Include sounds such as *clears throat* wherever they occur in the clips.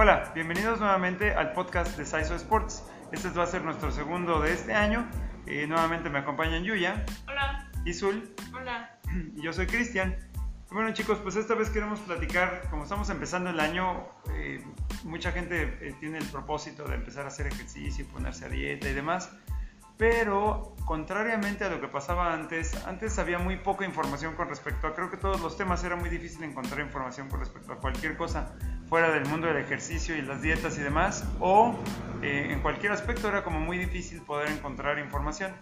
Hola, bienvenidos nuevamente al podcast de Saiso Sports. Este va a ser nuestro segundo de este año. Eh, nuevamente me acompañan Yuya. Hola. Y Zul. Hola. Y *clears throat* yo soy Cristian. Bueno chicos, pues esta vez queremos platicar, como estamos empezando el año, eh, mucha gente eh, tiene el propósito de empezar a hacer ejercicio, ponerse a dieta y demás pero contrariamente a lo que pasaba antes, antes había muy poca información con respecto a, creo que todos los temas era muy difícil encontrar información con respecto a cualquier cosa fuera del mundo del ejercicio y las dietas y demás, o eh, en cualquier aspecto era como muy difícil poder encontrar información.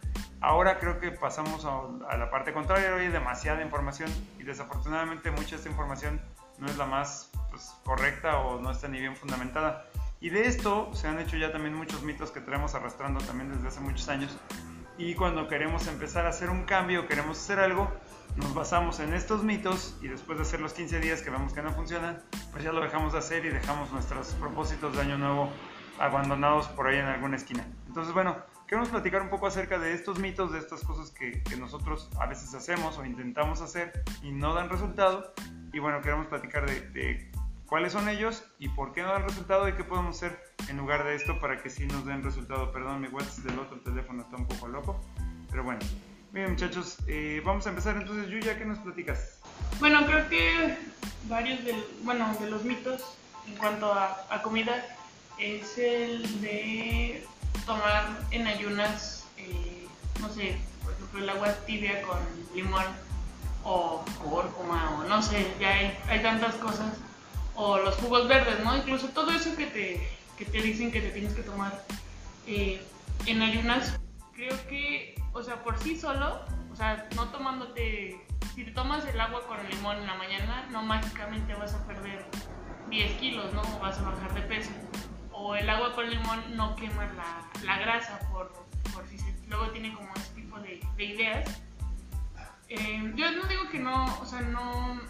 Ahora creo que pasamos a, la parte contraria, hoy hay demasiada información y desafortunadamente mucha de esta información no es la más pues, correcta o no está ni bien fundamentada. Y de esto se han hecho ya también muchos mitos que traemos arrastrando también desde hace muchos años. Y cuando queremos empezar a hacer un cambio, queremos hacer algo, nos basamos en estos mitos y después de hacer los 15 días que vemos que no funcionan, pues ya lo dejamos de hacer y dejamos nuestros propósitos de año nuevo abandonados por ahí en alguna esquina. Entonces, bueno, queremos platicar un poco acerca de estos mitos, de estas cosas que, que nosotros a veces hacemos o intentamos hacer y no dan resultado. Y bueno, queremos platicar de, de cuáles son ellos y por qué no dan resultado y qué podemos hacer en lugar de esto para que sí nos den resultado. Perdón, mi WhatsApp del otro teléfono está un poco loco, pero bueno. Bien muchachos, eh, vamos a empezar entonces. Yuya, ¿qué nos platicas? Bueno, creo que varios bueno, de los mitos en cuanto a, comida es el de tomar en ayunas, eh, no sé, por ejemplo, el agua tibia con limón o cúrcuma o no sé, ya hay, hay tantas cosas o los jugos verdes, ¿no? Incluso todo eso que te, que te dicen que te tienes que tomar eh, en ayunas, creo que, o sea, por sí solo, o sea, no tomándote, si te tomas el agua con el limón en la mañana, no mágicamente vas a perder 10 kilos, ¿no? O vas a bajar de peso. O el agua con limón no quema la, la grasa, por, por si se, luego tiene como ese tipo de, de ideas. Eh, yo no digo que no, o sea, no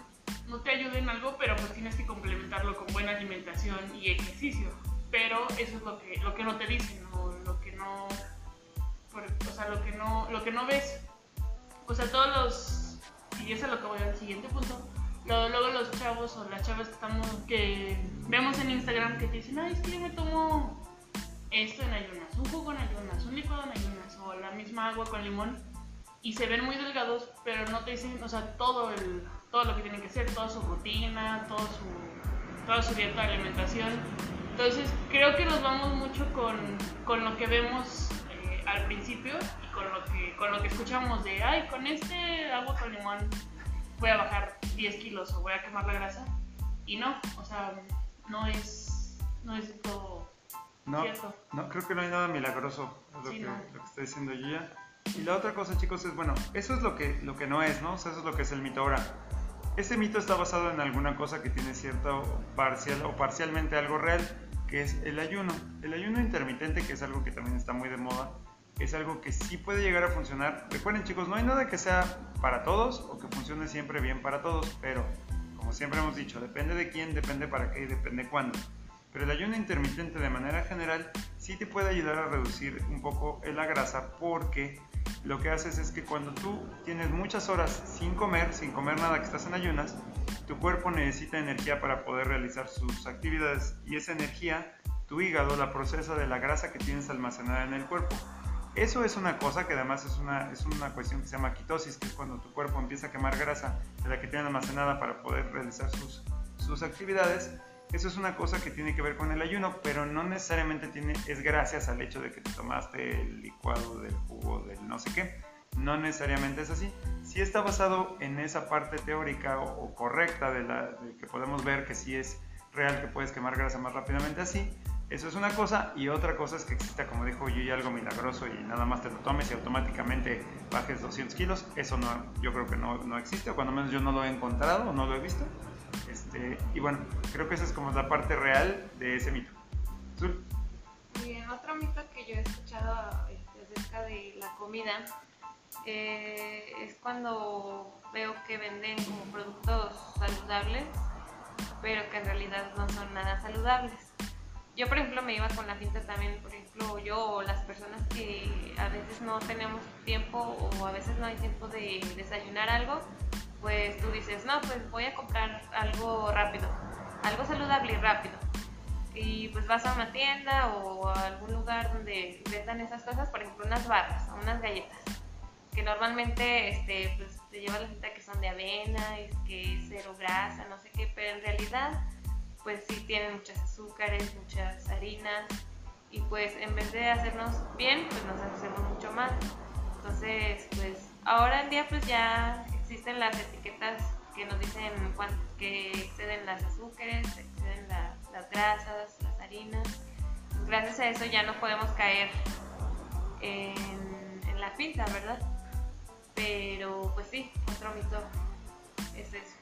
no te ayude en algo, pero pues tienes que complementarlo con buena alimentación y ejercicio. Pero eso es lo que, lo que no te dicen, o lo que no, o sea, lo que no, lo que no ves. O sea, todos los, y eso es lo que voy al siguiente punto, luego, luego los chavos o las chavas que estamos, que vemos en Instagram que te dicen, ay, es que yo me tomo esto en ayunas, un jugo en ayunas, un licuado en ayunas, o la misma agua con limón, y se ven muy delgados, pero no te dicen, o sea, todo el todo lo que tienen que hacer, toda su rutina, todo su, toda su dieta de alimentación. Entonces creo que nos vamos mucho con, con lo que vemos eh, al principio y con lo, que, con lo que escuchamos de, ay, con este agua con limón voy a bajar 10 kilos o voy a quemar la grasa. Y no, o sea, no es, no es todo no, cierto. No, creo que no hay nada milagroso, es lo, que, lo que está diciendo Gia. Y la otra cosa, chicos, es, bueno, eso es lo que, lo que no es, ¿no? O sea, eso es lo que es el mito ahora. Este mito está basado en alguna cosa que tiene cierto parcial o parcialmente algo real, que es el ayuno. El ayuno intermitente, que es algo que también está muy de moda, es algo que sí puede llegar a funcionar. Recuerden chicos, no hay nada que sea para todos o que funcione siempre bien para todos, pero como siempre hemos dicho, depende de quién, depende para qué y depende cuándo. Pero el ayuno intermitente de manera general sí te puede ayudar a reducir un poco la grasa porque lo que haces es que cuando tú tienes muchas horas sin comer, sin comer nada, que estás en ayunas, tu cuerpo necesita energía para poder realizar sus actividades y esa energía, tu hígado la procesa de la grasa que tienes almacenada en el cuerpo. Eso es una cosa que además es una, es una cuestión que se llama quitosis, que es cuando tu cuerpo empieza a quemar grasa de la que tiene almacenada para poder realizar sus, sus actividades eso es una cosa que tiene que ver con el ayuno, pero no necesariamente tiene, es gracias al hecho de que te tomaste el licuado del jugo del no sé qué. No necesariamente es así. Sí está basado en esa parte teórica o, correcta de, la, que podemos ver que sí es real que puedes quemar grasa más rápidamente así. Eso es una cosa y otra cosa es que exista, como dijo yo, algo milagroso y nada más te lo tomes y automáticamente bajes 200 kilos. Eso no, yo creo que no, no existe, o cuando menos yo no lo he encontrado o no lo he visto. Este, y bueno, creo que esa es como la parte real de ese mito. Y otro mito que yo he escuchado este, acerca de la comida eh, es cuando veo que venden como productos saludables, pero que en realidad no son nada saludables. Yo, por ejemplo, me iba con la pinta también, por ejemplo, yo o las personas que a veces no tenemos tiempo o a veces no hay tiempo de desayunar algo, pues tú dices, no, pues voy a comprar algo rápido, algo saludable y rápido. y pues vas a una tienda o a algún lugar donde vendan esas cosas, por ejemplo unas barras o unas galletas, que normalmente este, pues, te lleva la gente que son de avena, es que es cero grasa, no sé qué, pero en realidad pues sí tienen muchas azúcares, muchas harinas y pues en vez de hacernos bien, pues nos hacemos mucho mal. Entonces, pues ahora en día pues ya existen las etiquetas que nos dicen que exceden las azúcares, exceden las grasas, las harinas. Gracias a eso ya no podemos caer en, en la pinta, ¿verdad? Pero pues sí, otro mito es eso.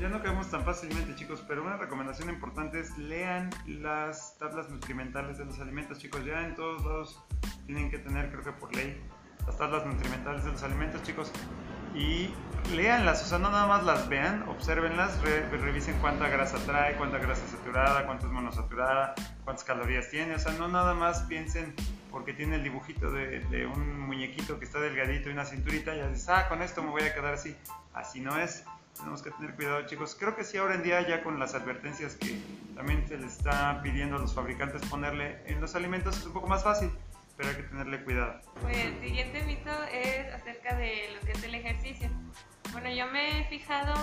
Ya no caemos tan fácilmente, chicos, pero una recomendación importante es lean las tablas nutrimentales de los alimentos, chicos. Ya en todos lados tienen que tener, creo que por ley, las tablas nutrimentales de los alimentos, chicos. Y leanlas, o sea, no nada más las vean, observenlas, revisen cuánta grasa trae, cuánta grasa saturada, cuánta es monosaturada, cuántas calorías tiene. O sea, no nada más piensen porque tiene el dibujito de, de un muñequito que está delgadito y una cinturita, y dices, ah, con esto me voy a quedar así. Así no es tenemos que tener cuidado chicos. Creo que sí ahora en día ya con las advertencias que también se le está pidiendo a los fabricantes ponerle en los alimentos es un poco más fácil, pero hay que tenerle cuidado. Pues el siguiente mito es acerca de lo que es el ejercicio. Bueno, yo me he fijado,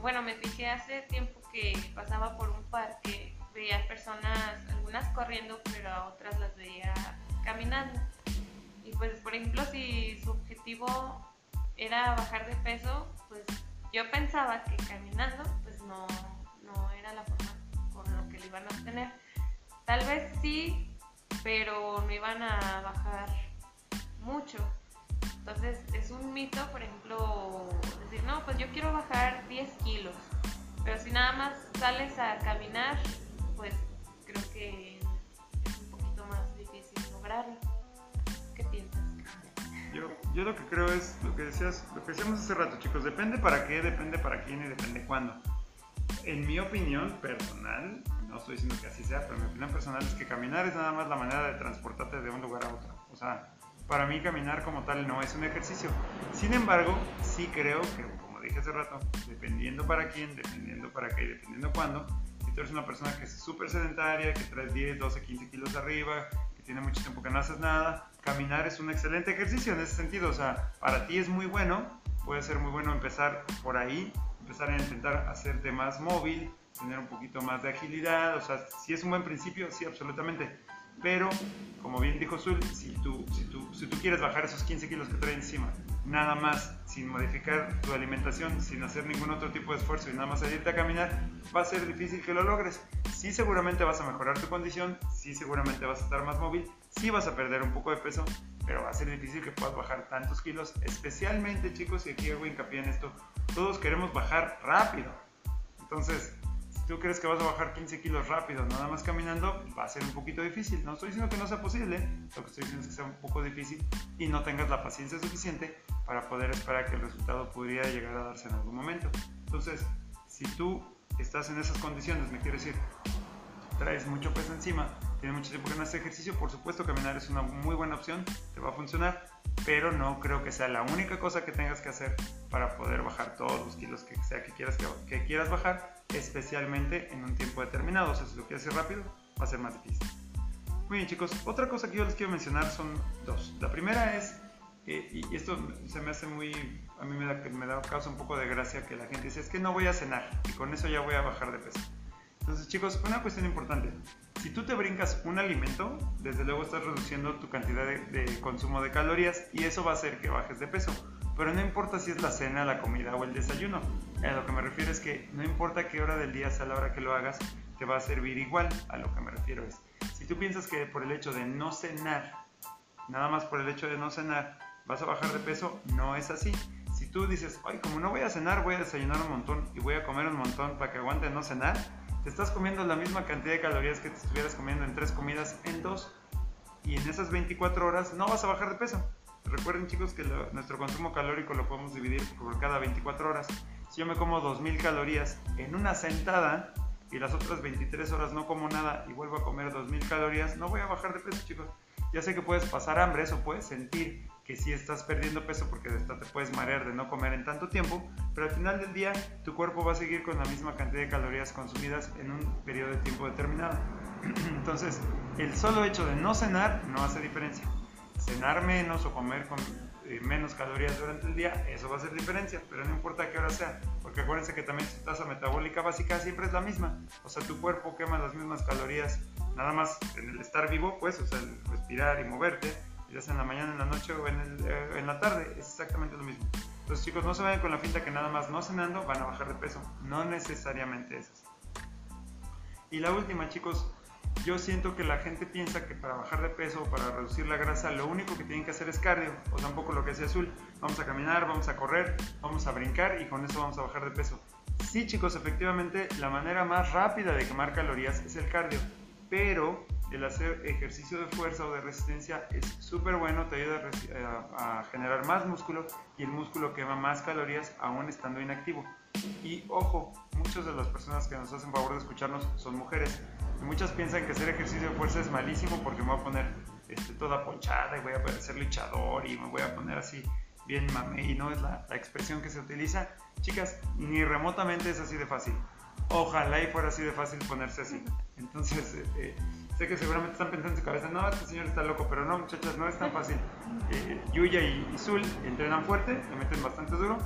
bueno, me fijé hace tiempo que pasaba por un parque, veía personas, algunas corriendo, pero a otras las veía caminando. Y pues, por ejemplo, si su objetivo era bajar de peso, pues yo pensaba que caminando pues no, no era la forma con lo que lo iban a obtener. Tal vez sí, pero no iban a bajar mucho. Entonces es un mito, por ejemplo, decir, no, pues yo quiero bajar 10 kilos, pero si nada más sales a caminar, pues creo que es un poquito más difícil lograrlo. Yo lo que creo es lo que decías, lo que decíamos hace rato, chicos, depende para qué, depende para quién y depende cuándo. En mi opinión personal, no estoy diciendo que así sea, pero mi opinión personal es que caminar es nada más la manera de transportarte de un lugar a otro. O sea, para mí caminar como tal no es un ejercicio. Sin embargo, sí creo que, como dije hace rato, dependiendo para quién, dependiendo para qué y dependiendo cuándo, si tú eres una persona que es súper sedentaria, que traes 10, 12, 15 kilos arriba, que tiene mucho tiempo que no haces nada, caminar es un excelente ejercicio en ese sentido. O sea, para ti es muy bueno, puede ser muy bueno empezar por ahí, empezar a intentar hacerte más móvil, tener un poquito más de agilidad. O sea, si es un buen principio, sí, absolutamente. Pero, como bien dijo Zul, si tú, si tú, si tú quieres bajar esos 15 kilos que trae encima, nada más sin modificar tu alimentación, sin hacer ningún otro tipo de esfuerzo y nada más salirte a caminar, va a ser difícil que lo logres. Sí seguramente vas a mejorar tu condición, sí seguramente vas a estar más móvil, sí vas a perder un poco de peso, pero va a ser difícil que puedas bajar tantos kilos, especialmente chicos, y aquí hago hincapié en esto, todos queremos bajar rápido. Entonces, tú crees que vas a bajar 15 kilos rápido, nada más caminando, va a ser un poquito difícil. No estoy diciendo que no sea posible, lo que estoy diciendo es que sea un poco difícil y no tengas la paciencia suficiente para poder esperar que el resultado podría llegar a darse en algún momento. Entonces, si tú estás en esas condiciones, me quiero decir, traes mucho peso encima, tienes mucho tiempo que no haces ejercicio, por supuesto caminar es una muy buena opción, te va a funcionar, pero no creo que sea la única cosa que tengas que hacer para poder bajar todos los kilos que sea que quieras, que, quieras bajar, especialmente en un tiempo determinado. O sea, si lo quieres hacer rápido, va a ser más difícil. Muy bien chicos, otra cosa que yo les quiero mencionar son dos. La primera es, eh, y esto se me hace muy, a mí me da, me da causa un poco de gracia que la gente dice, es que no voy a cenar y con eso ya voy a bajar de peso. Entonces chicos, una cuestión importante. Si tú te brincas un alimento, desde luego estás reduciendo tu cantidad de, consumo de calorías y eso va a hacer que bajes de peso. Pero no importa si es la cena, la comida o el desayuno. A lo que me refiero es que no importa qué hora del día sea la hora que lo hagas, te va a servir igual. A lo que me refiero es, si tú piensas que por el hecho de no cenar, nada más por el hecho de no cenar, vas a bajar de peso, no es así. Si tú dices, ay, como no voy a cenar, voy a desayunar un montón y voy a comer un montón para que aguante no cenar, te estás comiendo la misma cantidad de calorías que te estuvieras comiendo en tres comidas en dos. Y en esas 24 horas no vas a bajar de peso. Recuerden chicos que nuestro consumo calórico lo podemos dividir por cada 24 horas. Si yo me como 2000 calorías en una sentada y las otras 23 horas no como nada y vuelvo a comer 2000 calorías, no voy a bajar de peso chicos. Ya sé que puedes pasar hambre, eso puedes sentir, que sí estás perdiendo peso porque hasta te puedes marear de no comer en tanto tiempo, pero al final del día tu cuerpo va a seguir con la misma cantidad de calorías consumidas en un periodo de tiempo determinado. *clears throat* Entonces, el solo hecho de no cenar no hace diferencia. Cenar menos o comer con eh, menos calorías durante el día, eso va a hacer diferencia, pero no importa qué hora sea, porque acuérdense que también su tasa metabólica básica siempre es la misma, o sea, tu cuerpo quema las mismas calorías, nada más en el estar vivo, pues, o sea, el respirar y moverte, ya sea en la mañana, en la noche o en, eh, en la tarde, es exactamente lo mismo. Entonces chicos, no se vayan con la finta que nada más no cenando van a bajar de peso, no necesariamente es así. Y la última chicos, yo siento que la gente piensa que para bajar de peso o para reducir la grasa lo único que tienen que hacer es cardio, o tampoco lo que hace Azul, vamos a caminar, vamos a correr, vamos a brincar y con eso vamos a bajar de peso. Sí chicos, efectivamente la manera más rápida de quemar calorías es el cardio, pero el hacer ejercicio de fuerza o de resistencia es súper bueno, te ayuda a, a, generar más músculo y el músculo quema más calorías aún estando inactivo. Y ojo, muchas de las personas que nos hacen favor de escucharnos son mujeres. Y muchas piensan que hacer ejercicio de fuerza es malísimo porque me voy a poner este, toda ponchada y voy a ser luchador y me voy a poner así bien mame y no es la, la expresión que se utiliza. Chicas, ni remotamente es así de fácil. Ojalá y fuera así de fácil ponerse así. Entonces, eh, eh, sé que seguramente están pensando en su cabeza, no, este señor está loco, pero no, muchachas, no es tan fácil. Eh, Yuya y, y Zul entrenan fuerte, le meten bastante duro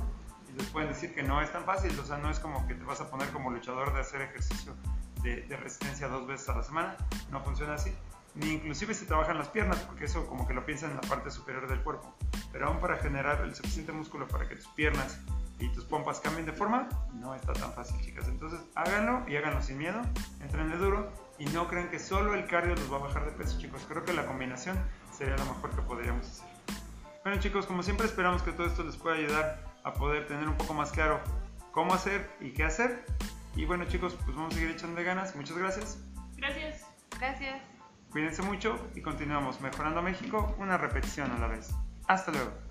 les pueden decir que no es tan fácil, o sea, no es como que te vas a poner como luchador de hacer ejercicio de, resistencia dos veces a la semana, no funciona así. Ni inclusive si trabajan las piernas, porque eso como que lo piensan en la parte superior del cuerpo. Pero aún para generar el suficiente músculo para que tus piernas y tus pompas cambien de forma, no está tan fácil, chicas. Entonces, háganlo y háganlo sin miedo, entrenle duro y no crean que solo el cardio los va a bajar de peso, chicos. Creo que la combinación sería lo mejor que podríamos hacer. Bueno, chicos, como siempre esperamos que todo esto les pueda ayudar a poder tener un poco más claro cómo hacer y qué hacer. Y bueno, chicos, pues vamos a seguir echando ganas. Muchas gracias. Gracias. Gracias. Cuídense mucho y continuamos mejorando México una repetición a la vez. Hasta luego.